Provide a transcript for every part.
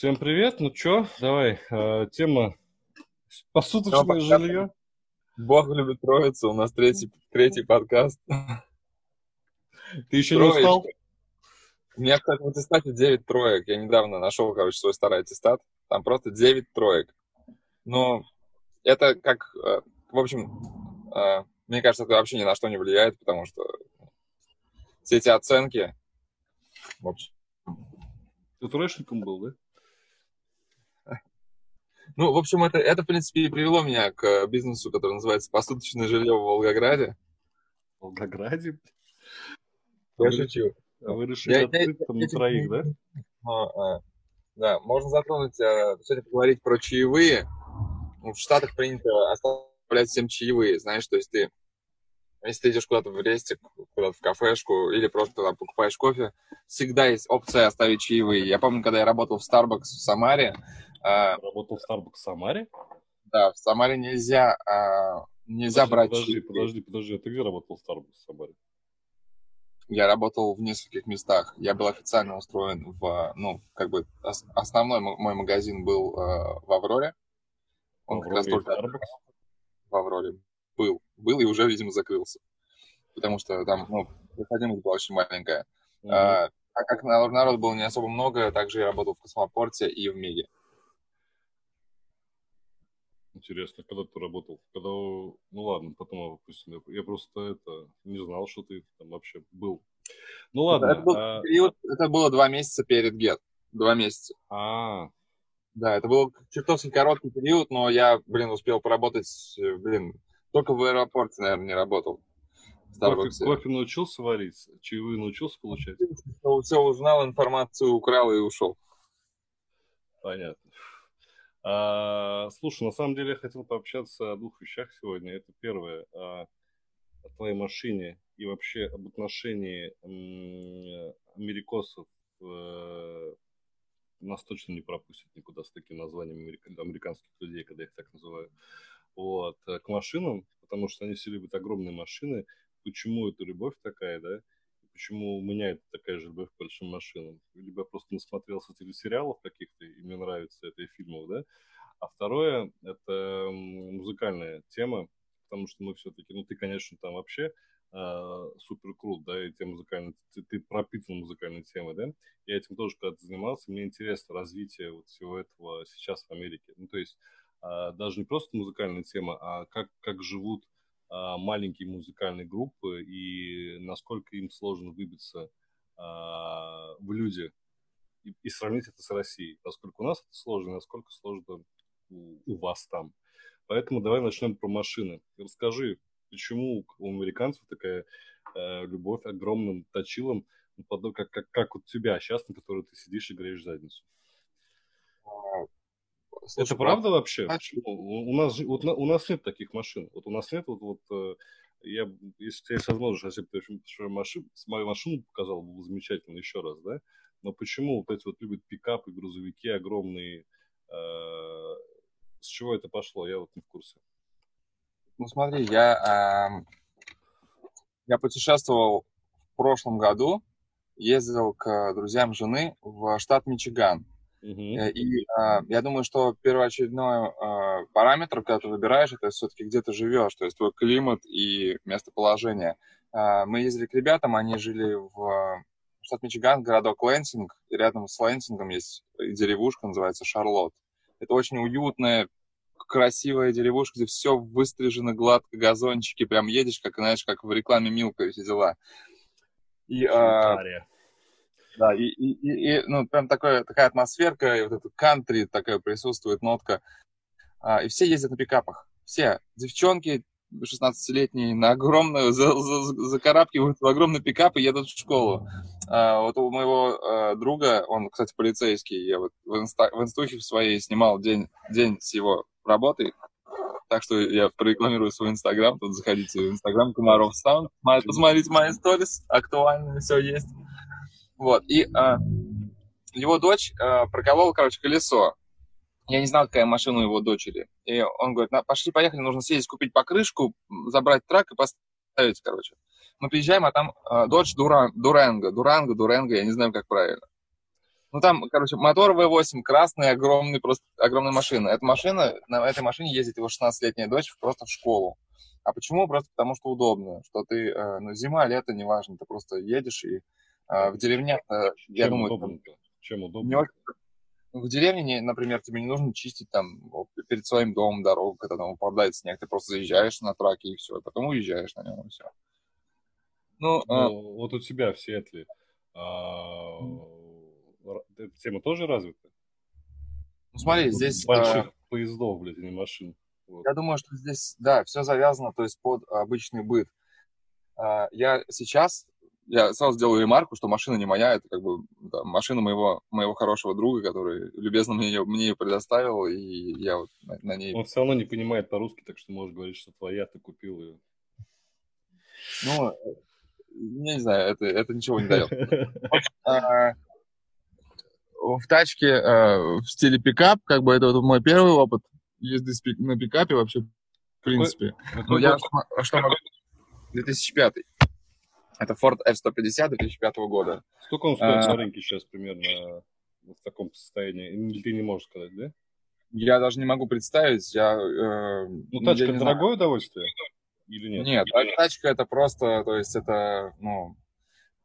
Всем привет. Ну чё, давай, э, тема посуточное жилье. Бог любит троицу, у нас третий, третий подкаст. Ты еще не устал? У меня, кстати, в аттестате 9 троек. Я недавно нашел, короче, свой старый аттестат. Там просто 9 троек. Но это как, э, в общем, э, мне кажется, это вообще ни на что не влияет, потому что все эти оценки, в общем. Ты троечником был, да? Ну, в общем, это, это, в принципе, и привело меня к бизнесу, который называется «Посуточное жилье в Волгограде». В Волгограде? Я шучу. А вы решили я, открыть я, там я, на троих, да? А, а, да, можно затронуть, а, сегодня поговорить про чаевые. В Штатах принято оставлять всем чаевые, знаешь, то есть ты, если ты идешь куда-то в рестик, куда-то в кафешку или просто там покупаешь кофе, всегда есть опция оставить чаевые. Я помню, когда я работал в Starbucks в Самаре, а, Работал в Starbucks в Самаре? Да, в Самаре нельзя, а, нельзя подожди, брать... Подожди, подожди, подожди, а ты где работал в Starbucks в Самаре? Я работал в нескольких местах. Я был официально устроен в, ну, как бы основной мой магазин был э, в Авроре. Он в как раз только в Авроре был, был и уже, видимо, закрылся, потому что там, ну, проходимость была очень маленькая. Mm-hmm. А, а как народ было не особо много, также я работал в Космопорте и в Меге. Интересно, когда ты работал? Когда, ну ладно, потом опустим. Я просто это не знал, что ты там вообще был. Ну ладно. Это, был а... период, это было два месяца перед ГЕТ. Два месяца. А. Да, это был чертовски короткий период, но я, блин, успел поработать, блин, только в аэропорте, наверное, не работал. Кофе, кофе научился варить? Чаевые научился получать? Все узнал, информацию украл и ушел. Понятно. А, слушай, на самом деле я хотел пообщаться о двух вещах сегодня. Это первое, о, о твоей машине и вообще об отношении м, америкосов. Э, нас точно не пропустят никуда с таким названием американских людей, когда их так называю. Вот, э, к машинам, потому что они все любят огромные машины. Почему эта любовь такая, да? Почему у меня это такая же любовь к большим машинам. Либо я просто насмотрелся телесериалов каких-то, и мне нравится это и фильмов, да. А второе, это музыкальная тема, потому что мы все-таки, ну, ты, конечно, там вообще э, супер крут, да, и те музыкальные, ты, ты пропитан музыкальной темой, да. Я этим тоже когда-то занимался, мне интересно развитие вот всего этого сейчас в Америке. Ну, то есть э, даже не просто музыкальная тема, а как, как живут маленькие музыкальные группы и насколько им сложно выбиться а, в люди и, сравнить это с Россией. Насколько у нас это сложно, насколько сложно у, вас там. Поэтому давай начнем про машины. Расскажи, почему у американцев такая э, любовь огромным точилом, ну, как, как, как у тебя сейчас, на которой ты сидишь и греешь задницу? Слушай, это правда вообще? У, у, нас, вот, у нас нет таких машин. Вот у нас нет, вот, вот э, я, если ты есть возможность, если бы ты машин, мою машину показал, было бы замечательно еще раз, да? Но почему вот эти вот любят пикапы, грузовики огромные? Э, с чего это пошло? Я вот не в курсе. Ну смотри, я, э, я путешествовал в прошлом году, ездил к друзьям жены в штат Мичиган. Uh-huh. И а, я думаю, что первоочередной а, параметр, когда ты выбираешь, это все-таки где ты живешь, то есть твой климат и местоположение. А, мы ездили к ребятам, они жили в штат Мичиган, городок Лэнсинг, и рядом с Лэнсингом есть деревушка, называется Шарлотт. Это очень уютная, красивая деревушка, где все выстрижено гладко, газончики, прям едешь, как, знаешь, как в рекламе Milka и все дела. И, а, да, и, и, и, и ну, прям такое, такая атмосферка, и вот это кантри такая присутствует нотка. А, и все ездят на пикапах. Все. Девчонки 16-летние на огромную, за, за, закарабкивают в огромный пикап и едут в школу. А, вот у моего а, друга, он, кстати, полицейский, я вот в, инста, в инстухе своей снимал день, день с его работой, так что я прорекламирую свой инстаграм, тут заходите в инстаграм Комаров Саунд, посмотрите мои сторис, актуально все есть. Вот, и э, его дочь э, проколола, короче, колесо. Я не знал, какая машина у его дочери. И он говорит, пошли, поехали, нужно съездить, купить покрышку, забрать трак и поставить, короче. Мы приезжаем, а там э, дочь Дура, Дуранго, Дуранго, Дуранго, я не знаю, как правильно. Ну, там, короче, мотор V8, красный, огромный, просто огромная машина. Эта машина, на этой машине ездит его 16-летняя дочь просто в школу. А почему? Просто потому что удобно, что ты, э, ну, зима, лето, неважно, ты просто едешь и в деревнях, э, я Чем думаю, удобно там, Чем удобно? в деревне, не- например, тебе не нужно чистить там вот перед своим домом дорогу, когда там упадает снег, ты просто заезжаешь на траке и все, и потом уезжаешь на нем и все. Ну, а, Ну, вот у тебя в Сиэтле а, эта тема тоже развита? ну, смотри, Вот здесь, Больших а, поездов, блядь, а не машин. Вот. я думаю, что здесь, да, все завязано, то есть под обычный быт. А, Я сейчас, я сразу сделаю ремарку, что машина не моя, это как бы да, машина моего, моего хорошего друга, который любезно мне ее, мне ее предоставил, и я вот на, на ней Он все равно не понимает по-русски, так что можешь говорить, что твоя, ты купил ее. Ну, я не знаю, это, это ничего не дает. А, В тачке а, в стиле пикап, как бы это вот мой первый опыт езды на пикапе вообще, в принципе. Ну, я что могу? 2005. Это Ford F-150 2005 года. Сколько он стоит А. на рынке сейчас примерно в таком состоянии? Или Ты не можешь сказать, да? Я даже не могу представить, я... э, Ну, я тачка знаю. дорогое удовольствие? Или нет? Нет, а тачка это просто, то есть это, ну,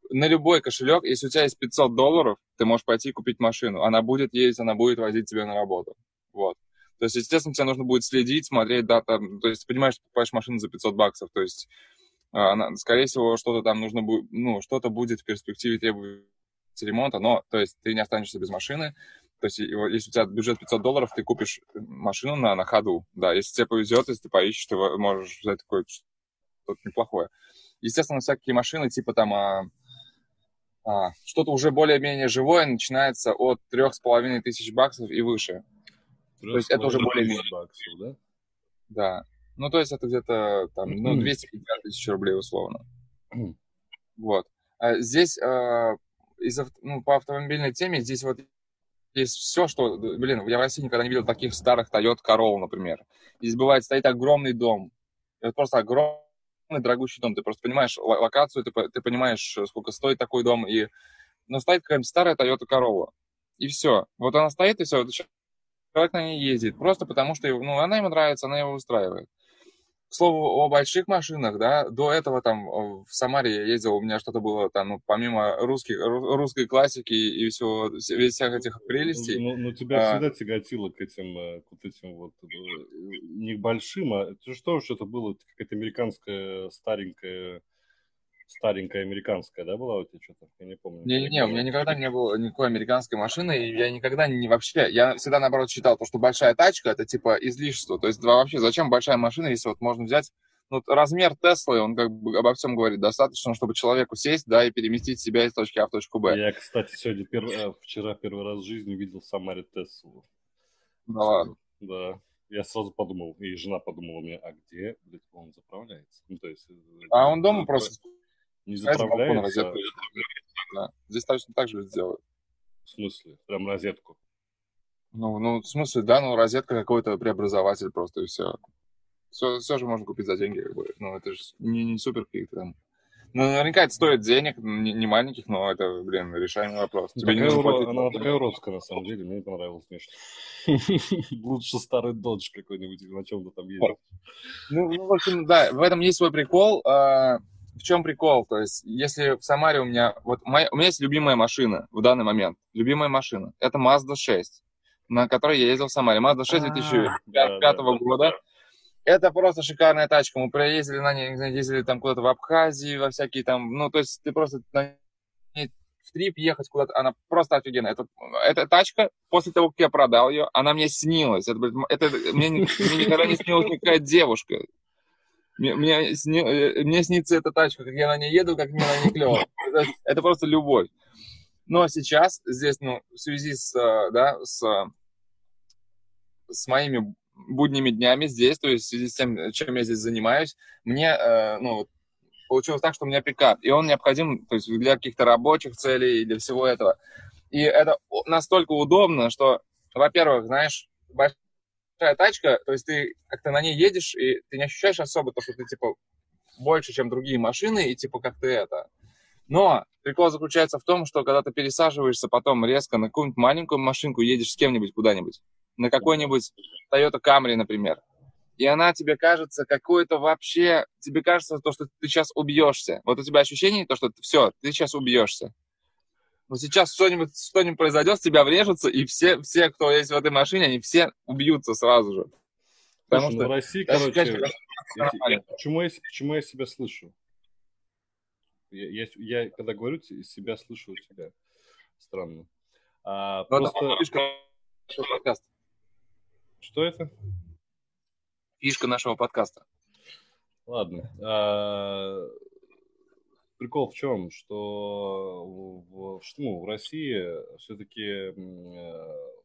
на любой кошелек, если у тебя есть 500 долларов, ты можешь пойти купить машину. Она будет ездить, она будет возить тебя на работу. Вот. То есть, естественно, тебе нужно будет следить, смотреть, да, там, то есть, ты понимаешь, что покупаешь машину за 500 баксов, то есть, скорее всего, что-то там нужно будет, ну, что-то будет в перспективе требовать ремонта, но, то есть, ты не останешься без машины, то есть, если у тебя бюджет 500 долларов, ты купишь машину на, на ходу, да, если тебе повезет, если ты поищешь, ты можешь взять такое что-то неплохое. Естественно, всякие машины, типа там а, а, что-то уже более-менее живое начинается от трех с половиной тысяч баксов и выше. То есть это уже более-менее. баксов, да? Да. Ну, то есть это где-то там, ну, Мгм. 250 тысяч рублей условно. Вот. А здесь а, из, ну, по автомобильной теме здесь вот есть все, что... Блин, я в России никогда не видел таких старых Toyota Corolla, например. Здесь бывает стоит огромный дом. Это просто огромный дорогущий дом. Ты просто понимаешь ло- локацию, ты, ты понимаешь, сколько стоит такой дом. И... Но стоит какая-нибудь старая Toyota Corolla. И все. Вот она стоит, и все. Человек на ней ездит. Просто потому, что ну, она ему нравится, она его устраивает. К слову, о больших машинах, да, до этого там э, в Самаре я ездил, у меня что-то было там, ну, помимо русских, ру- русской классики и всего, весь всех этих прелестей. Ну, ну, тебя А. всегда тяготило к этим, э, к вот этим вот, э, не к большим, а что уж это было, какая-то американская старенькая, старенькая американская, да, была у тебя что-то? Я не помню. Не-не-не, у меня никогда не было никакой американской машины, и я никогда не вообще, я всегда наоборот считал, то, что большая тачка это типа излишество. То есть да, вообще зачем большая машина, если вот можно взять ну, размер Теслы, он как бы обо всем говорит, достаточно, чтобы человеку сесть, да, и переместить себя из точки А в точку Б. Я, кстати, сегодня перв- э, вчера первый раз в жизни видел Самаре Теслу. Да ладно. Да. Я сразу подумал, и жена подумала мне, а где, блядь, он заправляется? Ну, то есть... э, А он дома запра- просто Не заправляется, розетку. Да. Здесь точно так же сделают. в смысле, прям розетку. Ну, ну, в смысле, да, ну, розетка какой-то преобразователь просто, и все. Все, все же можно купить за деньги, как бы. Ну, это же не, не супер какие-то там. Ну, наверняка это стоит денег, не, не маленьких, но это, блин, решаемый вопрос. Тебе не Такая нужно уро- платить. Она такая уродская, на самом деле, мне не понравилось конечно. Лучше старый додж какой-нибудь, на чем-то там ездить. Ну, ну, в общем, да, в этом есть свой прикол. А, в чем прикол? То есть, если в Самаре у меня... Вот моя- у меня есть любимая машина в данный момент. Любимая машина. Это Mazda 6, на которой я ездил в Самаре. Mazda 6 А, да, 2005 да, да. года. Это просто шикарная тачка. Мы проездили на ней, ездили там куда-то в Абхазии, во всякие там... Ну, то есть, ты просто на ней в трип ехать куда-то, она просто офигенная. Это, эта тачка, после того, как я продал ее, она мне снилась. Это, это, мне, мне никогда не снилась никакая девушка. Мне, мне, э, мне снится эта тачка, как я на ней еду, как мне на ней клево. Это, это просто любовь. Но сейчас здесь, ну, в связи с, э, да, с, с моими будними днями здесь, то есть в связи с тем, чем я здесь занимаюсь, мне, э, ну, получилось так, что у меня пикап, и он необходим, то есть для каких-то рабочих целей и для всего этого. И это настолько удобно, что, во-первых, знаешь, большая тачка, то есть ты как-то на ней едешь, и ты не ощущаешь особо то, что ты, типа, больше, чем другие машины, и, типа, как ты это... Но прикол заключается в том, что когда ты пересаживаешься потом резко на какую-нибудь маленькую машинку, едешь с кем-нибудь куда-нибудь, на какой-нибудь Toyota Camry, например, и она тебе кажется какой-то вообще, тебе кажется то, что ты сейчас убьешься. Вот у тебя ощущение, то, что все, ты сейчас убьешься. Вот сейчас что-нибудь что произойдет, с тебя врежется, и все, все, кто есть в этой машине, они все убьются сразу же. Потому Слушай, ну, что в России, короче, я, я, почему, я, почему я себя слышу? Я, я, я когда говорю, себя слышу у тебя. Странно. А, Но ну, просто... Это Что это? Фишка нашего подкаста. Ладно. А, прикол в чем, что в, ну, в России все-таки,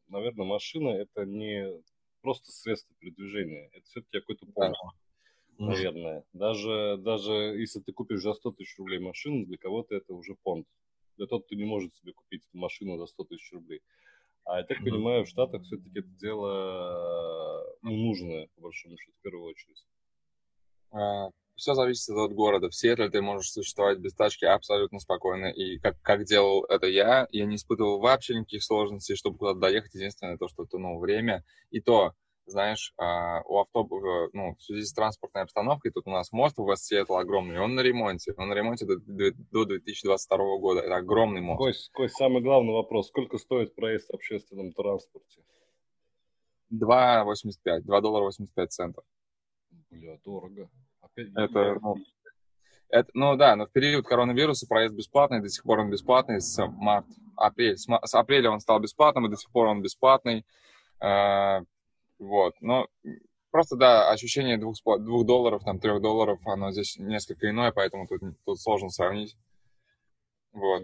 наверное, машина это не просто средство передвижения, это все-таки какой-то да. наверное. Даже, даже если ты купишь за 100 тысяч рублей машину, для кого-то это уже понт. Для того, кто не может себе купить машину за 100 тысяч рублей. А я так понимаю, в Штатах все-таки это дело ну, нужное, по большому счету, в первую очередь. А, все зависит от города. В Сиэтле ты можешь существовать без тачки абсолютно спокойно. И как, как делал это я, я не испытывал вообще никаких сложностей, чтобы куда-то доехать. Единственное то, что ну, время. И то, знаешь, а, у автобуса, ну, в связи с транспортной обстановкой, тут у нас мост в Вест-Сиэтл огромный, он на ремонте. Он на ремонте до, до 2022 года. Это огромный мост. Кость, Кость, самый главный вопрос. Сколько стоит проезд в общественном транспорте? 2,85. 2 доллара 85 центов. Бля, дорого. Это, ну, это, ну да, но в период коронавируса проезд бесплатный, до сих пор он бесплатный с марта, апрель. С, с апреля он стал бесплатным, и до сих пор он бесплатный. Э, вот, но просто, да, ощущение двух, двух долларов, там, трех долларов, оно здесь несколько иное, поэтому тут, тут сложно сравнить. Вот.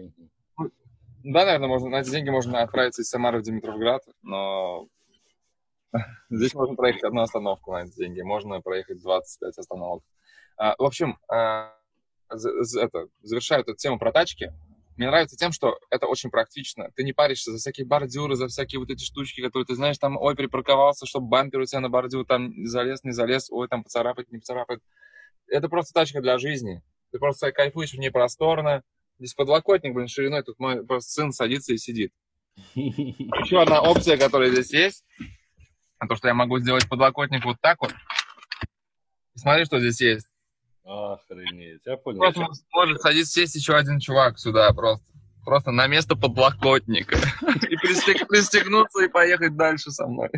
Да, наверное, можно, на эти деньги можно отправиться из Самары в Димитровград, но Здесь можно проехать одну остановку на эти деньги, можно проехать 25 остановок. А, в общем, а, это, завершаю эту тему про тачки. Мне нравится тем, что это очень практично. Ты не паришься за всякие бордюры, за всякие вот эти штучки, которые ты знаешь, там, ой, припарковался, чтобы бампер у тебя на бордюр там залез, не залез, ой, там поцарапать, не поцарапать. Это просто тачка для жизни. Ты просто кайфуешь в ней просторно. Здесь подлокотник, блин, шириной, тут мой просто сын садится и сидит. Еще одна опция, которая здесь есть, то, что я могу сделать подлокотник вот так вот. Смотри, что здесь есть. Охренеть, я понял. Просто может, может садиться сесть еще один чувак сюда просто. Просто на место подлокотника. И пристегнуться и поехать дальше со мной.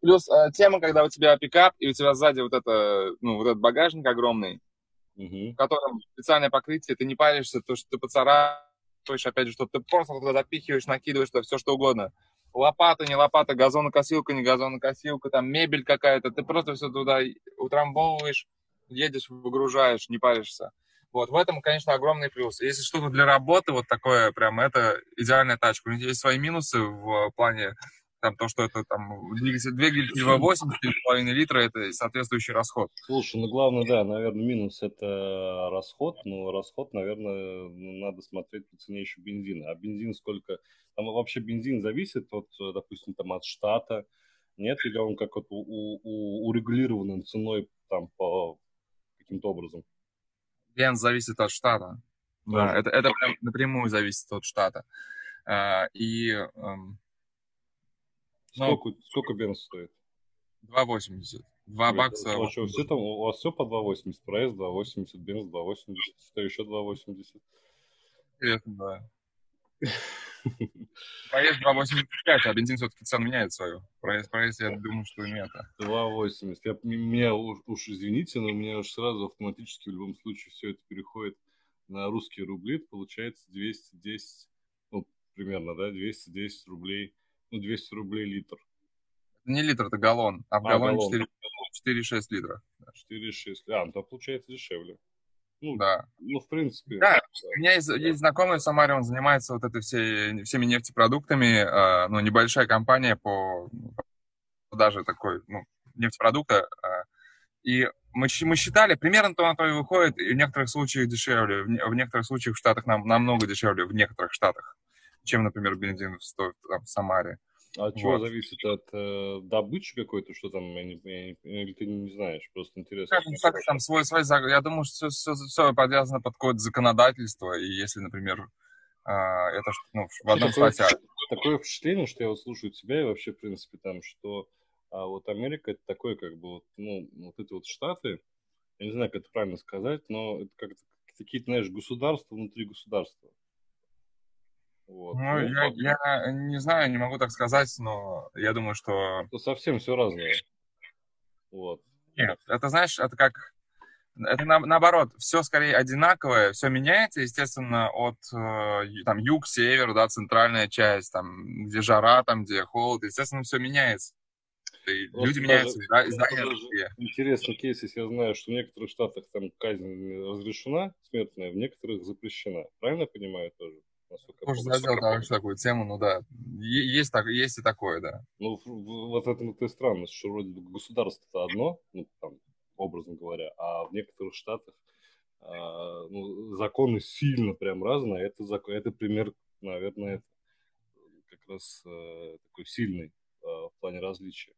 Плюс э, тема, когда у тебя пикап, и у тебя сзади вот это, ну, вот этот багажник огромный, в котором специальное покрытие, ты не паришься, то, что ты поцарапаешь, опять же, что ты просто туда запихиваешь, накидываешь, то все что угодно лопата, не лопата, газонокосилка, не газонокосилка, там мебель какая-то, ты просто все туда утрамбовываешь, едешь, выгружаешь, не паришься. Вот, в этом, конечно, огромный плюс. Если что-то для работы, вот такое, прям, это идеальная тачка. У них есть свои минусы в плане там то, что это там двигатель, двигатель V8, 4,5 литра, это соответствующий расход. Слушай, ну главное, да, наверное, минус это расход, но расход, наверное, надо смотреть по цене еще бензина. А бензин сколько? Там вообще бензин зависит от, допустим, там от штата, нет, или он как вот у, у, урегулированным ценой там по каким-то образом? Бенз зависит от штата. Да, да это, это прям напрямую зависит от штата. А, и ну, сколько, сколько бенз стоит? 2,80. 2 Нет, бакса. А что, все там, у вас все по 2,80, проезд 2,80, бенз 2,80, что еще 2,80? Интересно, да. Проезд 2,85, а бензин все-таки цену меняет свою. Проезд, проезд, я думаю, что нет. 2,80. Я, меня уж, уж извините, но у меня уж сразу автоматически в любом случае все это переходит на русские рубли. Получается 210, ну, примерно, да, 210 рублей ну, 200 рублей литр. Не литр, это галлон, а в а, галлоне 4,6 литра. 4,6, а, ну, то получается дешевле. Ну, да. Ну, в принципе. Да, да. у меня есть, есть знакомый в Самаре, он занимается вот этой всей, всеми нефтепродуктами, э, ну, небольшая компания по даже такой, ну, нефтепродукта. Э, и мы, мы считали, примерно то на то и выходит, и в некоторых случаях дешевле, в, в некоторых случаях в Штатах нам, намного дешевле, в некоторых Штатах чем, например, бензин стоит там, в Самаре. А от чего зависит? От э, добычи какой-то, что там, я не, я не, или ты не знаешь, просто интересно. Как, так, там свой, свой, я думаю, что все, все, все подвязано под какое-то законодательство, и если, например, э, это ну, в одном такое, статье... Такое впечатление, что я вот слушаю тебя и вообще, в принципе, там, что а вот Америка это такой, как бы, вот, ну, вот эти вот штаты, я не знаю, как это правильно сказать, но это как-то какие-то, знаешь, государства внутри государства. Вот. Ну, я, я не знаю, не могу так сказать, но я думаю, что... Это совсем все разное. Вот. Нет, это, знаешь, это как... Это на, наоборот, все скорее одинаковое, все меняется, естественно, от э, там юг, север, да, центральная часть, там, где жара, там, где холод, естественно, все меняется. И люди меняются, да, издания Интересный кейс, если я знаю, что в некоторых штатах там казнь разрешена, смертная, в некоторых запрещена. Правильно я понимаю тоже? Тоже задел короче, такую тему, ну да. Есть, так, есть и такое, да. Ну, вот это и странность, что вроде государство-то одно, ну, там, образно говоря, а в некоторых штатах а, ну, законы сильно прям разные. Это, закон, это пример, наверное, как раз а, такой сильный а, в плане различия.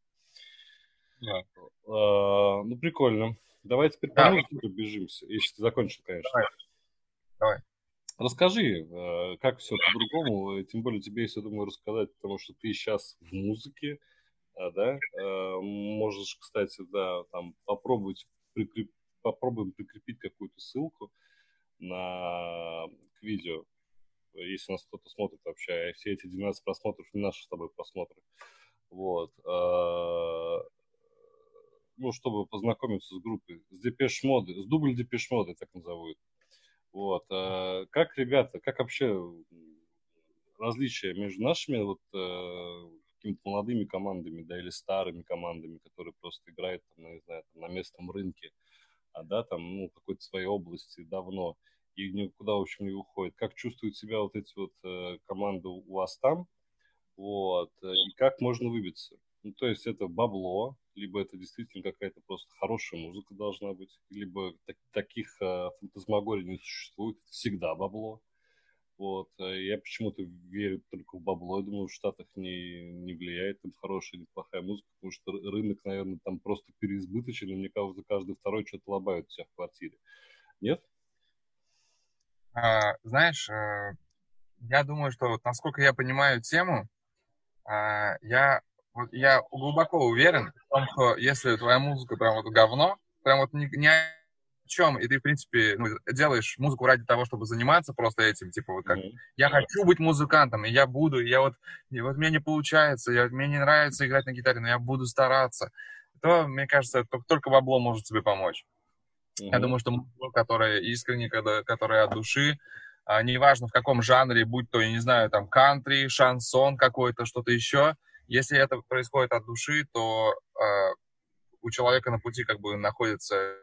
Да. А, ну, прикольно. Давай теперь да. по музыке бежимся, если ты закончил, конечно. Давай. Давай. Расскажи, э, как все по-другому, тем более тебе я думаю, рассказать, потому что ты сейчас в музыке, э, да, э, можешь, кстати, да, там попробовать, прикреп... попробуем прикрепить какую-то ссылку на к видео, если нас кто-то смотрит вообще, все эти 12 просмотров не наши с тобой просмотры, вот, ну, чтобы познакомиться с группой, с Depeche Mode, с дубль Depeche Mode, так назовут. Вот. А как, ребята, как вообще различия между нашими вот э, какими-то молодыми командами, да, или старыми командами, которые просто играют, там, ну, не знаю, там, на местном рынке, а, да, там, ну, какой-то своей области давно, и никуда, в общем, не уходит. Как чувствуют себя вот эти вот э, команды у вас там, вот, и как можно выбиться? Ну, то есть это бабло, либо это действительно какая-то просто хорошая музыка должна быть, либо так, таких э, фантазмагорий не существует, всегда бабло. Вот. Э, я почему-то верю только в бабло. Я думаю, в Штатах не, не влияет там хорошая, неплохая музыка, потому что рынок, наверное, там просто переизбыточен, и мне кажется, каждый второй что-то лобает у себя в квартире. Нет? А, знаешь, э, я думаю, что вот насколько я понимаю тему, а, я вот я глубоко уверен в том, что если твоя музыка прям вот говно, прям вот ни, ни о чем, и ты, в принципе, ну, делаешь музыку ради того, чтобы заниматься просто этим, типа вот как, mm-hmm. я хочу быть музыкантом, и я буду, и я вот, и вот мне не получается, я, мне не нравится играть на гитаре, но я буду стараться, то, мне кажется, только, только бабло может тебе помочь. Mm-hmm. Я думаю, что музыка, которая искренне, которая от души, а, неважно в каком жанре, будь то, я не знаю, там, кантри, шансон какой-то, что-то еще, если это происходит от души, то э, у человека на пути как бы находятся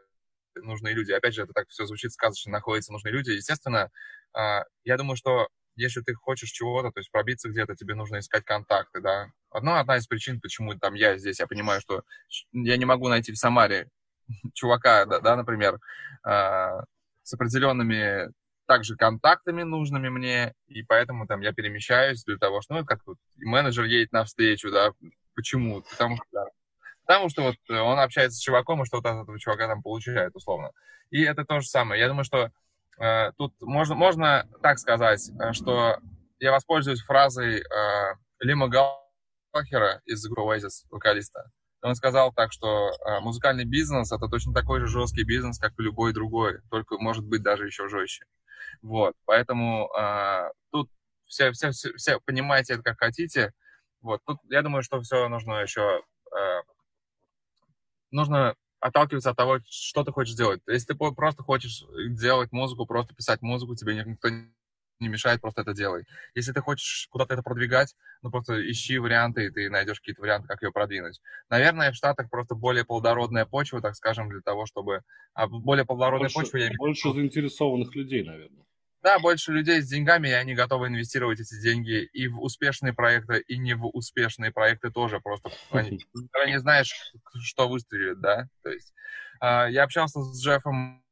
нужные люди. Опять же, это так все звучит сказочно, находятся нужные люди. Естественно, э, я думаю, что если ты хочешь чего-то, то есть пробиться где-то, тебе нужно искать контакты, да. Одна, одна из причин, почему там я здесь, я понимаю, что я не могу найти в Самаре чувака, да, да например, э, с определенными также контактами нужными мне, и поэтому там я перемещаюсь для того, что, ну, как вот менеджер едет навстречу, да, почему? Потому что, потому что вот он общается с чуваком, и что-то от этого чувака там получает, условно. И это то же самое. Я думаю, что э, тут можно, можно так сказать, э, что я воспользуюсь фразой э, Лима Галхера из группы Oasis, вокалиста. Он сказал так, что э, музыкальный бизнес это точно такой же жесткий бизнес, как и любой другой, только может быть даже еще жестче. Вот, поэтому э, тут все, все, все, все понимаете это как хотите. Вот, тут я думаю, что все нужно еще... Э, нужно отталкиваться от того, что ты хочешь делать. Если ты просто хочешь делать музыку, просто писать музыку, тебе никто не мешает, просто это делай. Если ты хочешь куда-то это продвигать, ну просто ищи варианты, и ты найдешь какие-то варианты, как ее продвинуть. Наверное, в Штатах просто более плодородная почва, так скажем, для того, чтобы... А более плодородная больше, почва... Я... Больше заинтересованных людей, наверное. Да, больше людей с деньгами, и они готовы инвестировать эти деньги и в успешные проекты, и не в успешные проекты тоже. Просто они, не знаешь, что выстрелит, да. То есть а, я общался с Джеффом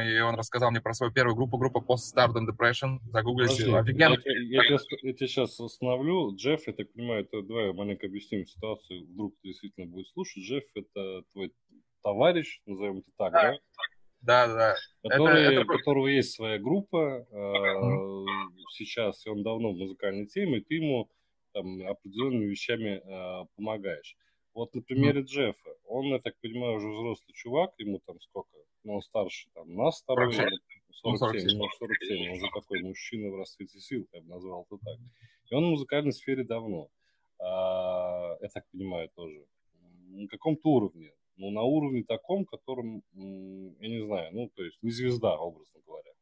и он рассказал мне про свою первую группу, группа Post Stardom Depression. Загуглите. Офигенно. Я, я, я, я тебя сейчас остановлю. Джефф, я так понимаю, это, давай маленько объясним ситуацию. Вдруг ты действительно будет слушать. Джефф – это твой товарищ, назовем это так, да? Да, да. Который, это, это... У которого есть своя группа э, сейчас, и он давно в музыкальной теме, и ты ему там, определенными вещами э, помогаешь. Вот на примере mm. Джеффа, он, я так понимаю, уже взрослый чувак, ему там сколько? Ну, он старше там нас с тобой, 47, 47, ну, 47, он уже такой мужчина в расцвете сил, я бы назвал это так. И он в музыкальной сфере давно, а, я так понимаю тоже. На каком-то уровне, ну, на уровне таком, которым, я не знаю, ну, то есть не звезда, образно говоря.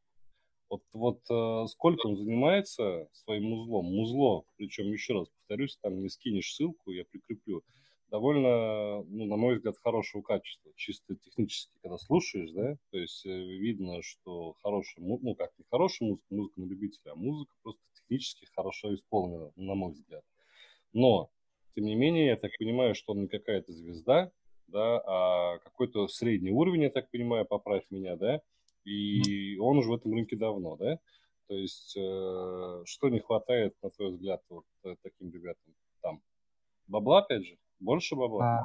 Вот, вот э, сколько он занимается своим музлом, музло, причем еще раз повторюсь, там не скинешь ссылку, я прикреплю, довольно, ну, на мой взгляд, хорошего качества, чисто технически, когда слушаешь, да, то есть э, видно, что хорошая, ну, как не хорошая музыка, музыка на любителя, а музыка просто технически хорошо исполнена, на мой взгляд. Но, тем не менее, я так понимаю, что он не какая-то звезда, да, а какой-то средний уровень, я так понимаю, поправь меня, да, и он уже в этом рынке давно, да, то есть э, что не хватает, на твой взгляд, вот э, таким ребятам там? Бабла, опять же? Больше бабла? А,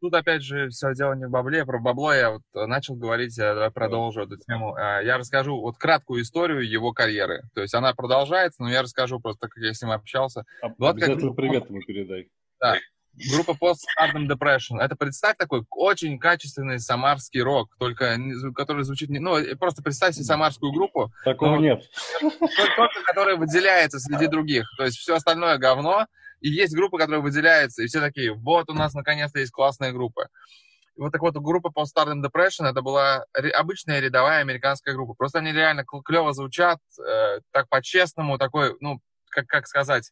тут, опять же, все дело не в бабле. Про бабло я вот начал говорить, я продолжу эту тему. А, я расскажу вот краткую историю его карьеры. То есть она продолжается, но я расскажу просто, как я с ним общался. А, вот обязательно как... привет ему передай. Да. Группа Postpartum Depression. Это, представь, такой очень качественный самарский рок, только который звучит... Не, ну, просто представь себе самарскую группу. Такого но, нет. Только, который выделяется среди других. То есть все остальное говно, и есть группа, которая выделяется, и все такие, вот у нас наконец-то есть классная группа. Вот так вот, группа Postpartum Depression, это была обычная рядовая американская группа. Просто они реально клево звучат, э, так по-честному, такой, ну, как, как сказать,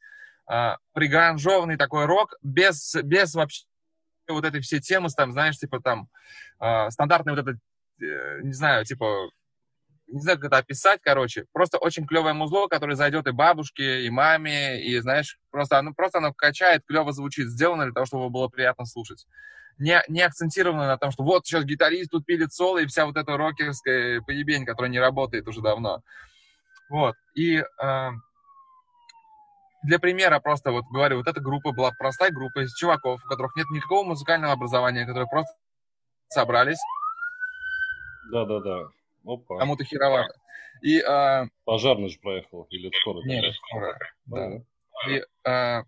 э, пригранжованный такой рок, без, без вообще вот этой всей темы, там, знаешь, типа там, э, стандартный вот этот, э, не знаю, типа не знаю, как это описать, короче, просто очень клевое музло, которое зайдет и бабушке, и маме, и, знаешь, просто оно, просто оно качает, клево звучит, сделано для того, чтобы было приятно слушать. Не, не акцентировано на том, что вот сейчас гитарист тут пилит соло, и вся вот эта рокерская поебень, которая не работает уже давно. Вот, и э, для примера просто вот говорю, вот эта группа была простая группа из чуваков, у которых нет никакого музыкального образования, которые просто собрались. Да-да-да. Опа. Кому-то херовато. И, а... Пожарный же проехал, или скоро? Нет, скоро, да. И а,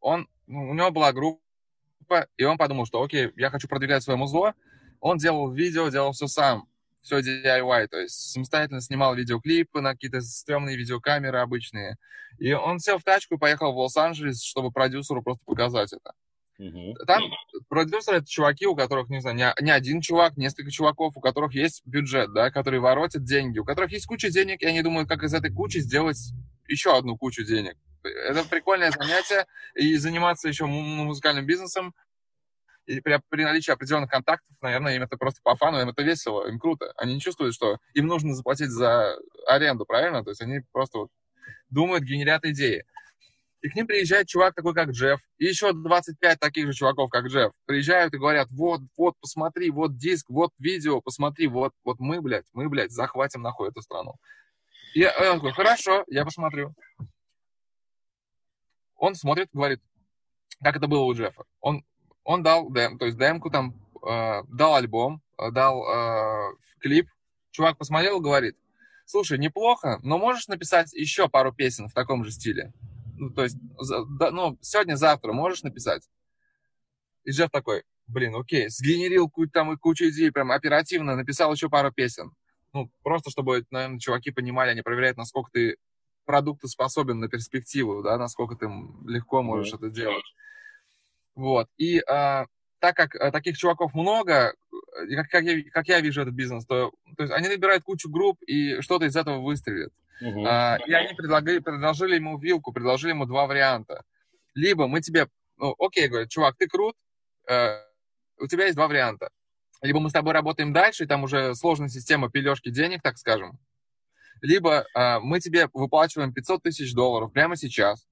он, ну, у него была группа, и он подумал, что окей, я хочу продвигать свое музло. Он делал видео, делал все сам, все DIY, то есть самостоятельно снимал видеоклипы на какие-то стрёмные видеокамеры обычные. И он сел в тачку и поехал в Лос-Анджелес, чтобы продюсеру просто показать это. Угу. Там продюсеры это чуваки, у которых, не знаю, не, не один чувак, несколько чуваков, у которых есть бюджет, да, которые воротят деньги, у которых есть куча денег, и они думают, как из этой кучи сделать еще одну кучу денег. Это прикольное занятие, и заниматься еще музыкальным бизнесом, и при, при наличии определенных контактов, наверное, им это просто по фану, им это весело, им круто. Они не чувствуют, что им нужно заплатить за аренду, правильно? То есть они просто вот думают, генерят идеи и к ним приезжает чувак такой, как Джефф, и еще 25 таких же чуваков, как Джефф. Приезжают и говорят, вот, вот, посмотри, вот диск, вот видео, посмотри, вот, вот мы, блядь, мы, блядь, захватим нахуй эту страну. И он такой, хорошо, я посмотрю. Он смотрит, говорит, как это было у Джеффа. Он, он дал дем, то есть демку там, э, дал альбом, э, дал э, клип. Чувак посмотрел и говорит, слушай, неплохо, но можешь написать еще пару песен в таком же стиле? ну, то есть, ну, сегодня-завтра можешь написать? И Джефф такой, блин, окей, сгенерил кучу, там кучу идей, прям оперативно написал еще пару песен. Ну, просто чтобы, наверное, чуваки понимали, они проверяют, насколько ты продукты способен на перспективу, да, насколько ты легко можешь mm-hmm. это делать. Вот. И а, так как а, таких чуваков много, как, как, я, как я вижу этот бизнес, то, то есть они набирают кучу групп, и что-то из этого выстрелит. Uh-huh. А, и они предлагали, предложили ему вилку, предложили ему два варианта. Либо мы тебе, ну, окей, говорят, чувак, ты крут, э, у тебя есть два варианта. Либо мы с тобой работаем дальше, и там уже сложная система пилежки денег, так скажем. Либо э, мы тебе выплачиваем 500 тысяч долларов прямо сейчас.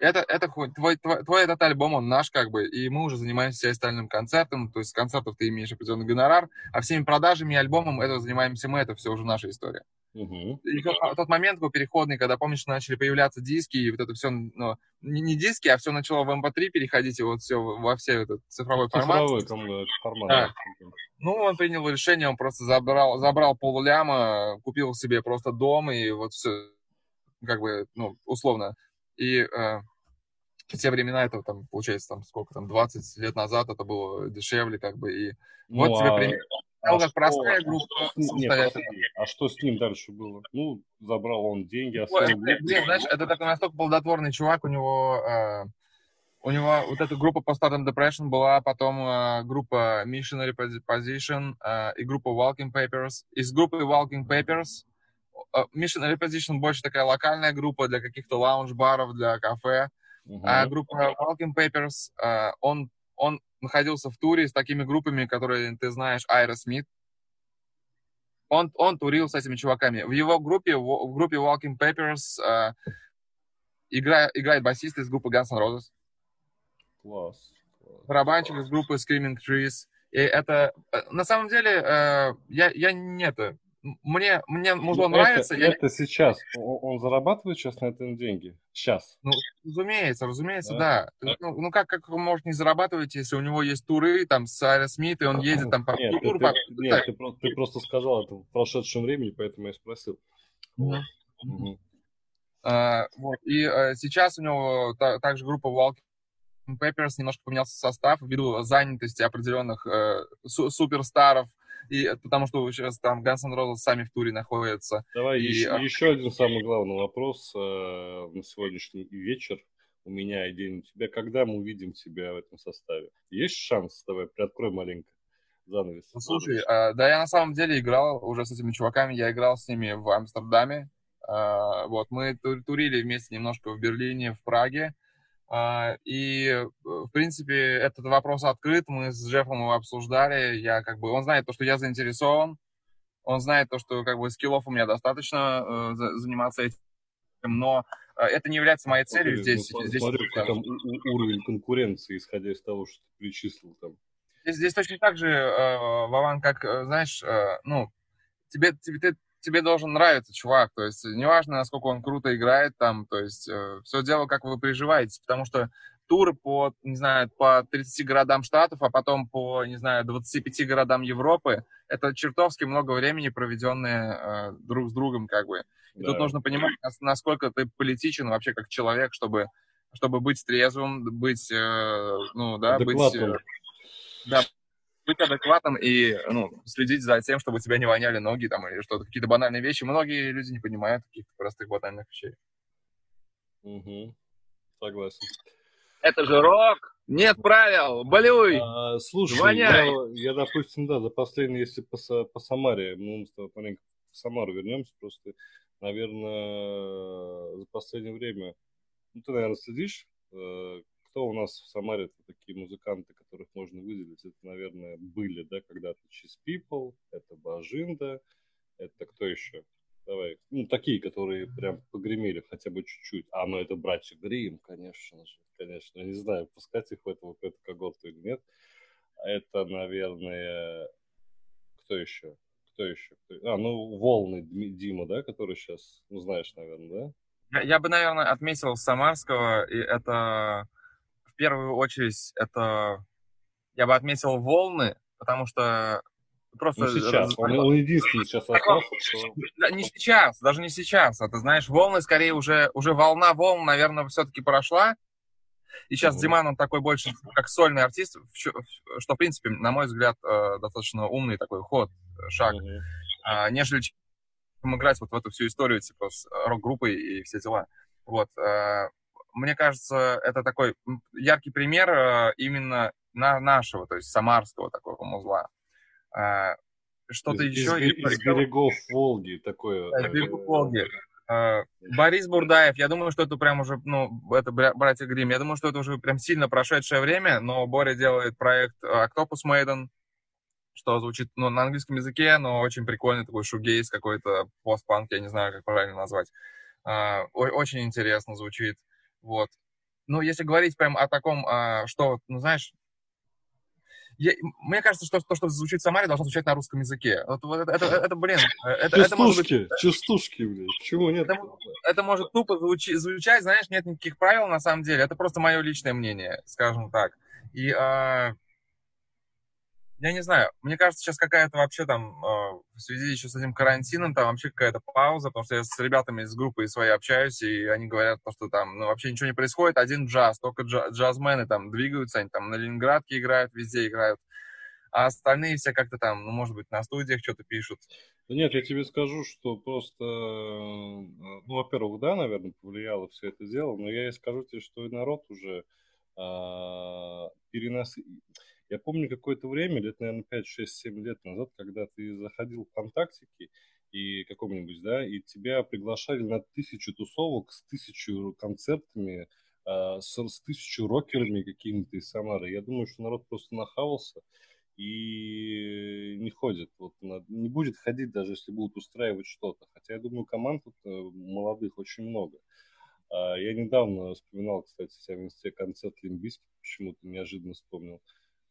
Это, это твой, твой, твой этот альбом, он наш как бы, и мы уже занимаемся остальным концертом, то есть с концертов ты имеешь определенный гонорар, а всеми продажами и альбомом этого занимаемся мы, это все уже наша история. Угу. И тот, тот момент был переходный, когда, помнишь, начали появляться диски, и вот это все, ну, не, не диски, а все начало в MP3 переходить, и вот все во все этот цифровой формат. Цифровой формат. Да. Ну, он принял решение, он просто забрал, забрал полляма, купил себе просто дом, и вот все, как бы, ну, условно. И э, в те времена это там, получается, там сколько там, 20 лет назад это было дешевле, как бы, и ну, вот тебе а... пример а как простая группа. Нет, а что с ним дальше было? Ну, забрал он деньги, оставил Блин, знаешь, это такой настолько плодотворный чувак, у него... Э, у него вот эта группа Postpartum Depression была, потом э, группа Missionary Position э, и группа Walking Papers. Из группы Walking Papers э, Missionary Position больше такая локальная группа для каких-то лаунж-баров, для кафе. Uh-huh. А группа Walking Papers, э, он, он находился в туре с такими группами, которые ты знаешь, Айра Смит. Он, он турил с этими чуваками. В его группе, в группе Walking Papers э, игра, играет басист из группы Guns N' Roses. Класс. Барабанщик из группы Screaming Trees. И это, на самом деле, я, я не это, мне, мне музло ну, нравится. Это, я... это сейчас. Он, зарабатывает сейчас на этом деньги? Сейчас. Ну, разумеется, разумеется, да. да. Ну, ну как, как вы можете не зарабатывать, если у него есть туры там с Аэросмит, и он ездит там по нет, туру? Ты, по... Нет, ты, ты, ты просто сказал это в прошедшем времени, поэтому я спросил. Mm-hmm. Mm-hmm. А, вот. И а, сейчас у него та, также группа Walking Papers немножко поменялся состав ввиду занятости определенных э, су- суперстаров, и потому что сейчас там Guns N' Roses сами в туре находятся. Давай и... еще, еще один самый главный вопрос э, на сегодняшний вечер у меня и день у тебя. Когда мы увидим тебя в этом составе? Есть шанс? Давай, приоткрой маленько занавес. Ну, слушай, э, да я на самом деле играл уже с этими чуваками, я играл с ними в Амстердаме. Э, вот, мы турили вместе немножко в Берлине, в Праге. А, и, э, в принципе, этот вопрос открыт, мы с Джеффом его обсуждали, я как бы, он знает то, что я заинтересован, он знает то, что как бы скиллов у меня достаточно э, заниматься этим, но э, это не является моей целью смотри, здесь. Ну, здесь смотри, там уровень конкуренции, исходя из того, что ты перечислил там. Здесь, здесь точно так же, э, Вован, как, знаешь, э, ну, тебе, тебе, ты, тебе должен нравиться чувак, то есть неважно, насколько он круто играет там, то есть э, все дело, как вы приживаетесь, потому что туры по, не знаю, по 30 городам Штатов, а потом по, не знаю, 25 городам Европы, это чертовски много времени, проведенное э, друг с другом, как бы. И да. тут нужно понимать, насколько ты политичен вообще как человек, чтобы, чтобы быть трезвым, быть, э, ну, да, Адекватным. быть... Э, да, быть адекватным и ну, следить за тем, чтобы у тебя не воняли ноги там, или что-то, какие-то банальные вещи. Многие люди не понимают каких-то простых банальных вещей. Угу. Согласен. Это же рок! Нет правил! Болюй! А, слушай, я, я, допустим, да, за последние, если по, по Самаре, мы с тобой маленько в Самару вернемся, просто, наверное, за последнее время, ну, ты, наверное, следишь, э, кто у нас в Самаре такие музыканты, которых можно выделить? Это, наверное, были, да, когда-то Cheese People, это Бажинда, это кто еще? Давай, ну, такие, которые прям погремели хотя бы чуть-чуть. А, ну, это братья Грим, конечно же, конечно. Не знаю, пускать их в эту, в эту когорту или нет. Это, наверное, кто еще? Кто еще? А, ну, Волны Дима, да, который сейчас, ну, знаешь, наверное, да? Я, я бы, наверное, отметил Самарского, и это в первую очередь это я бы отметил волны, потому что просто... Ну, сейчас, он, единственный сейчас остался. Не сейчас, даже не сейчас. А ты знаешь, волны скорее уже, уже волна волн, наверное, все-таки прошла. И сейчас mm-hmm. Диман, он такой больше как сольный артист, что, в принципе, на мой взгляд, э, достаточно умный такой ход, э, шаг, mm-hmm. нежели чем играть вот в эту всю историю, типа, с рок-группой и все дела. Вот. Мне кажется, это такой яркий пример э, именно на нашего, то есть самарского такого музла. Э, что-то из, еще... Из, из берегов Волги такое. Да, из берегов э, Волги. Борис Бурдаев, я думаю, что это прям уже, ну, это братья Грим, я думаю, что это уже прям сильно прошедшее время, но Боря делает проект Octopus Maiden, что звучит, ну, на английском языке, но очень прикольный такой шугейс какой-то, постпанк, я не знаю, как правильно назвать. Очень интересно звучит. Вот. ну, если говорить прям о таком, а, что, ну, знаешь, я, мне кажется, что то, что звучит в Самаре, должно звучать на русском языке. Вот, вот это, это, это, блин, это, это может быть... Частушки, блин, чего нет? Это, это может тупо звучи, звучать, знаешь, нет никаких правил на самом деле. Это просто мое личное мнение, скажем так. И а, я не знаю, мне кажется, сейчас какая-то вообще там, э, в связи еще с этим карантином, там вообще какая-то пауза, потому что я с ребятами из группы своей общаюсь, и они говорят, что там ну, вообще ничего не происходит, один джаз, только джаз, джазмены там двигаются, они там на Ленинградке играют, везде играют, а остальные все как-то там, ну, может быть, на студиях что-то пишут. Да нет, я тебе скажу, что просто, э, ну, во-первых, да, наверное, повлияло все это дело, но я и скажу тебе, что и народ уже а, перенос я помню какое-то время, лет, наверное, 5, 6, 7 лет назад, когда ты заходил в ВКонтактике и каком-нибудь, да, и тебя приглашали на тысячу тусовок с тысячу концертами, э, с, с тысячу рокерами какими-то из Самары. Я думаю, что народ просто нахавался и не ходит. Вот, не будет ходить, даже если будут устраивать что-то. Хотя я думаю, команд тут э, молодых очень много. А, я недавно вспоминал, кстати, себя в инсте концерт Лимбиски, почему-то неожиданно вспомнил.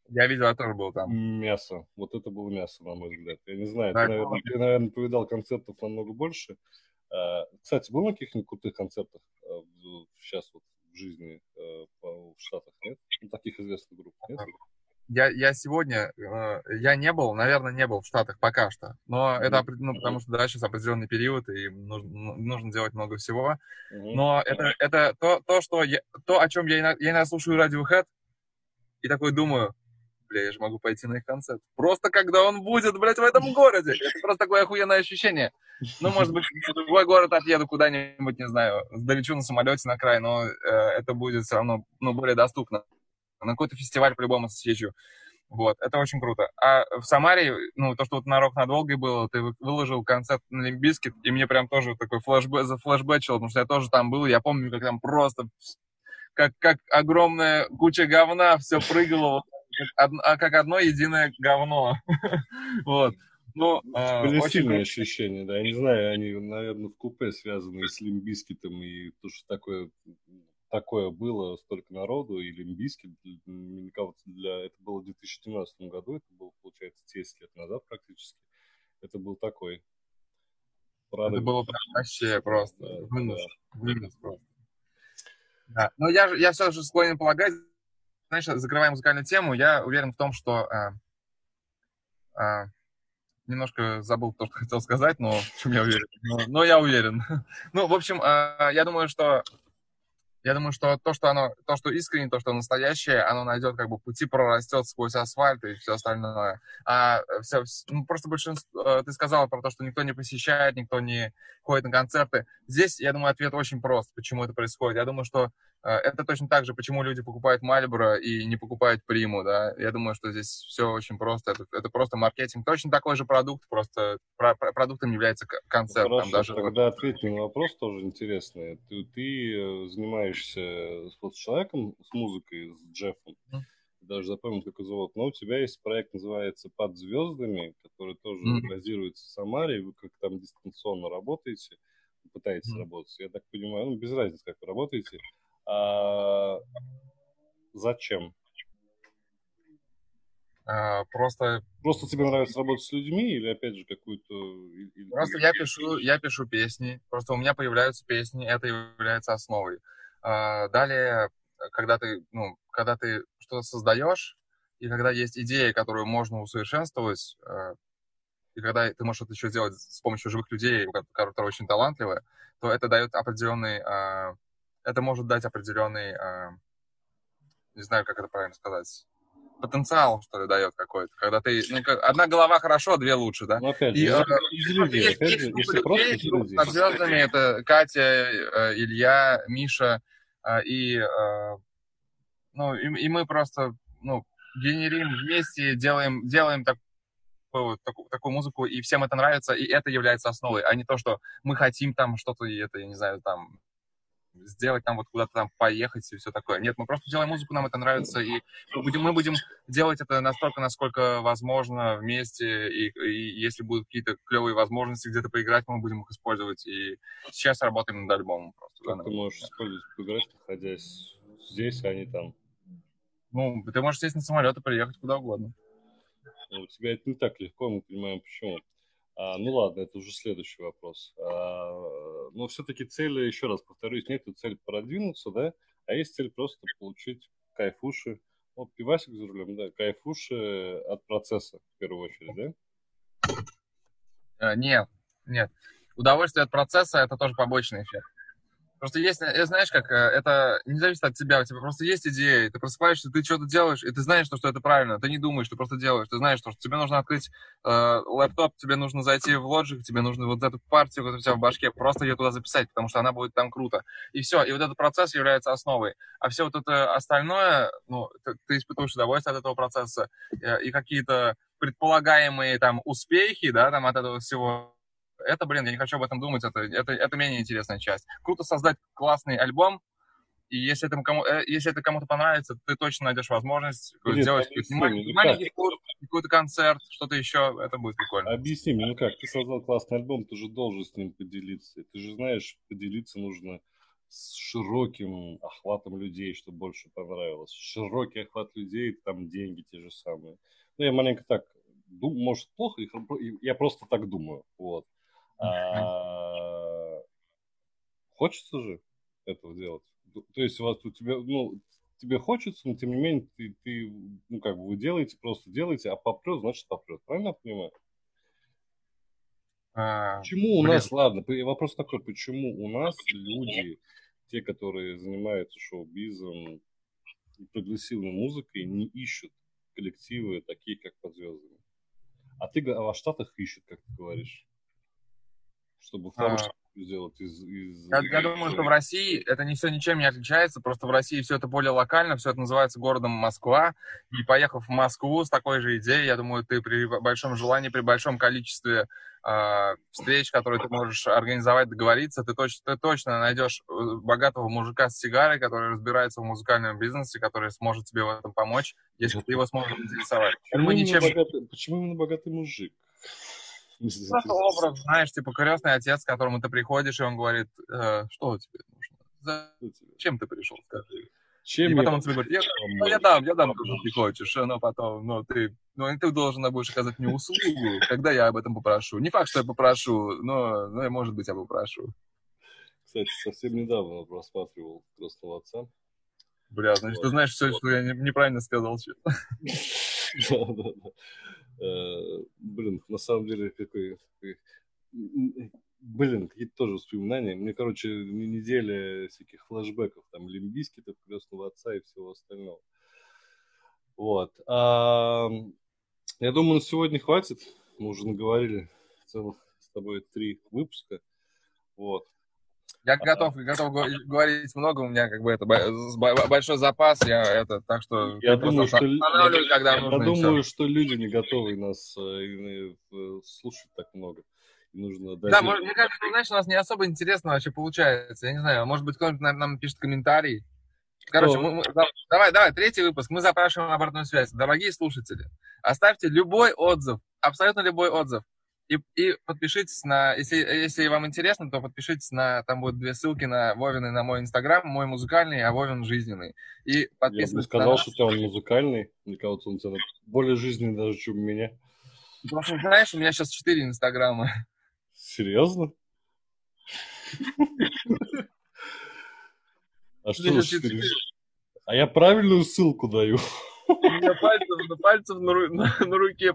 Я видел, я тоже был там. Мясо. Вот это было мясо, на мой взгляд. Я не знаю, так, ты, наверное, ты, наверное, повидал концертов намного больше. А, кстати, был на каких-нибудь крутых концертах сейчас вот в жизни а, в Штатах, нет? Ну, таких известных групп, нет? Я, я сегодня, э, я не был, наверное, не был в Штатах пока что, но это, ну, потому что, да, сейчас определенный период, и нужно, ну, нужно делать много всего, но это, это то, то, что я, то, о чем я я иногда слушаю Radiohead, и такой думаю, бля, я же могу пойти на их концерт. Просто когда он будет, блядь, в этом городе. Просто такое охуенное ощущение. Ну, может быть, в другой город отъеду куда-нибудь, не знаю, долечу на самолете на край, но э, это будет все равно, ну, более доступно. На какой-то фестиваль по-любому съезжу. Вот, это очень круто. А в Самаре, ну, то, что вот на Рок над Волгой было, ты выложил концерт на Limp Bizkit, и мне прям тоже такой флешбэк, зафлешбэчил, потому что я тоже там был, я помню, как там просто как, как огромная куча говна все прыгало как, а как одно единое говно. вот. Ну, э, Были очень сильные ощущения, да. Я не знаю, они, наверное, в купе связаны с Limp Bizkit ом, и то, что такое, такое было, столько народу, и Limp Bizkit, для, это было в 2017 году, это было, получается, 10 лет назад практически. Это был такой. Правда, это было прям вообще просто да, вынос, да. вынос просто. Да. Но я, я все же склонен полагать, знаешь, закрывая музыкальную тему, я уверен в том, что... Э, э, немножко забыл то, что хотел сказать, но в чем я уверен. Но, но я уверен. ну, в общем, э, я думаю, что я думаю, что то, что оно, то, что искренне, то, что настоящее, оно найдет как бы пути, прорастет сквозь асфальт и все остальное. А все, ну, просто большинство, ты сказала про то, что никто не посещает, никто не ходит на концерты. Здесь, я думаю, ответ очень прост, почему это происходит. Я думаю, что э, это точно так же, почему люди покупают Мальборо и не покупают Приму, да. Я думаю, что здесь все очень просто. Это, это просто маркетинг. Точно такой же продукт, просто про, про, продуктом является концерт. Хорошо, там, даже... тогда ответь на вопрос тоже интересный. Ты, ты э, занимаешься с человеком, с музыкой, с Джеффом. Mm даже запомнил, как его зовут. Но у тебя есть проект, называется «Под звездами», который тоже mm-hmm. базируется в Самаре. Вы как там дистанционно работаете, пытаетесь mm-hmm. работать. Я так понимаю, ну, без разницы, как вы работаете. А зачем? А, просто... Просто тебе нравится работать с людьми или, опять же, какую-то... Просто я пишу, я пишу песни. Просто у меня появляются песни, это является основой. А, далее когда ты, ну, когда ты что-то создаешь, и когда есть идея, которую можно усовершенствовать, э, и когда ты можешь это еще сделать с помощью живых людей, которые очень талантливые, то это дает определенный, э, это может дать определенный, э, не знаю, как это правильно сказать, потенциал, что ли, дает какой-то. Когда ты, ну, одна голова хорошо, две лучше, да? Ну, опять же, и, э, людей, опять же, если просто людей, под звездами это Катя, э, Илья, Миша, а, и, а, ну, и, и мы просто, ну, генерим вместе, делаем, делаем так, такую, такую музыку, и всем это нравится, и это является основой, а не то, что мы хотим там что-то, и это, я не знаю, там, сделать там вот куда-то там поехать и все такое. Нет, мы просто делаем музыку, нам это нравится, и мы будем, мы будем делать это настолько, насколько возможно вместе, и, и если будут какие-то клевые возможности где-то поиграть, мы будем их использовать. И сейчас работаем над альбомом просто. Как ты можешь использовать, поиграть, находясь здесь, а не там. Ну, ты можешь сесть на самолет и приехать куда угодно. Ну, у тебя это не так легко, мы понимаем почему. А, ну ладно, это уже следующий вопрос. А, но все-таки цель, еще раз повторюсь, нет цель продвинуться, да, а есть цель просто получить кайфуши. Вот пивасик за рулем, да, кайфуши от процесса, в первую очередь, да? А, нет, нет. Удовольствие от процесса – это тоже побочный эффект. Просто есть, э, знаешь, как э, это не зависит от тебя, у тебя просто есть идея, ты просыпаешься, ты что-то делаешь, и ты знаешь, что, что это правильно, ты не думаешь, ты просто делаешь, ты знаешь, что, что тебе нужно открыть э, лэптоп, тебе нужно зайти в Logic, тебе нужно вот эту партию, которая у тебя в башке, просто ее туда записать, потому что она будет там круто. И все, и вот этот процесс является основой. А все вот это остальное, ну, ты, ты испытываешь удовольствие от этого процесса, э, и какие-то предполагаемые там успехи, да, там от этого всего это, блин, я не хочу об этом думать, это, это, это менее интересная часть. Круто создать классный альбом, и если это, кому, э, если это кому-то понравится, ты точно найдешь возможность Нет, сделать объясни, маленький, маленький какой-то концерт, что-то еще, это будет прикольно. Объясни мне, ну как, ты создал классный альбом, ты же должен с ним поделиться. Ты же знаешь, поделиться нужно с широким охватом людей, чтобы больше понравилось. Широкий охват людей, там деньги те же самые. Ну, я маленько так, дум, может, плохо, я просто так думаю, вот. А, хочется же этого делать. То есть у вас у тебя, ну, тебе хочется, но тем не менее ты, ты ну, как бы вы делаете, просто делаете, а попрет, значит попрет. Правильно я понимаю? А, почему у блин. нас, ладно, вопрос такой, почему у нас люди, те, которые занимаются шоу-бизом и прогрессивной музыкой, не ищут коллективы такие, как под звездами? А ты а в Штатах ищут, как ты говоришь чтобы хороший а, сделать из... из... Я, я думаю, что в России это не все ничем не отличается, просто в России все это более локально, все это называется городом Москва, и поехав в Москву с такой же идеей, я думаю, ты при большом желании, при большом количестве э, встреч, которые ты можешь организовать, договориться, ты, точ, ты точно найдешь э, богатого мужика с сигарой, который разбирается в музыкальном бизнесе, который сможет тебе в этом помочь, если ты его сможешь интересовать. Почему, именно, ничем... богатый, почему именно богатый мужик? Просто образ, знаешь, типа крестный отец, к которому ты приходишь, и он говорит, э, что тебе нужно? Зачем ты пришел, скажи? Чем и потом он тебе говорит, я, ну, я дам, я дам, когда ты хочешь, но потом, ну, ты, ну, ты должен будешь оказать мне услугу, когда я об этом попрошу. Не факт, что я попрошу, но, но может быть, я попрошу. Кстати, совсем недавно просматривал крестного отца. Бля, значит, ты знаешь все, что я неправильно сказал. Да, да, да. Э, блин, на самом деле, какой... Блин, какие-то тоже воспоминания. Мне, короче, неделя всяких флэшбэков, там, Лимбиски, там, крестного отца и всего остального. Вот. А, я думаю, на сегодня хватит. Мы уже наговорили целых с тобой три выпуска. Вот. Я готов, готов говорить много, у меня как бы это большой запас, я это, так что я думаю, что, когда я нужно. Думаю, что люди не готовы нас э, слушать так много. Нужно дать... Да, мне кажется, знаешь, у нас не особо интересно вообще получается. Я не знаю, может быть, кто-нибудь нам, нам пишет комментарий. Короче, мы, мы, давай, давай, третий выпуск. Мы запрашиваем обратную связь. Дорогие слушатели, оставьте любой отзыв, абсолютно любой отзыв. И, и подпишитесь на, если, если вам интересно, то подпишитесь на, там будут две ссылки на Вовин и на мой инстаграм, мой музыкальный, а Вовин жизненный. И подписывайтесь Я бы сказал, на... что у тебя он музыкальный, мне кажется, он тебя более жизненный даже, чем у меня. Что, знаешь, у меня сейчас четыре инстаграма. Серьезно? А что? А я правильную ссылку даю. У меня пальцев, на руке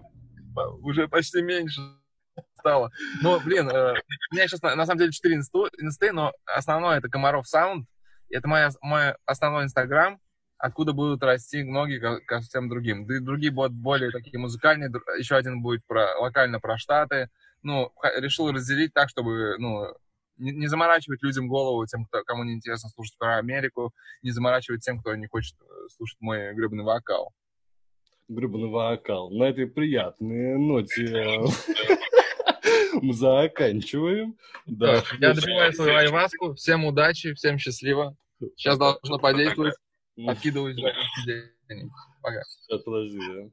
уже почти меньше стало. Но, блин, э, у меня сейчас на, на самом деле 4 инсты, но основное это Комаров Саунд. Это моя, мой основной инстаграм, откуда будут расти ноги ко, ко всем другим. Да другие будут более такие музыкальные, еще один будет про, локально про Штаты. Ну, решил разделить так, чтобы, ну, не, не заморачивать людям голову, тем, кто, кому не интересно слушать про Америку, не заморачивать тем, кто не хочет э, слушать мой гребаный вокал. Гребаный вокал. На этой приятной ноте мы заканчиваем. Да. Я допиваю свою айваску. Всем удачи, всем счастливо. Сейчас должно подействовать. Откидываюсь в Пока. Сейчас, подожди, да.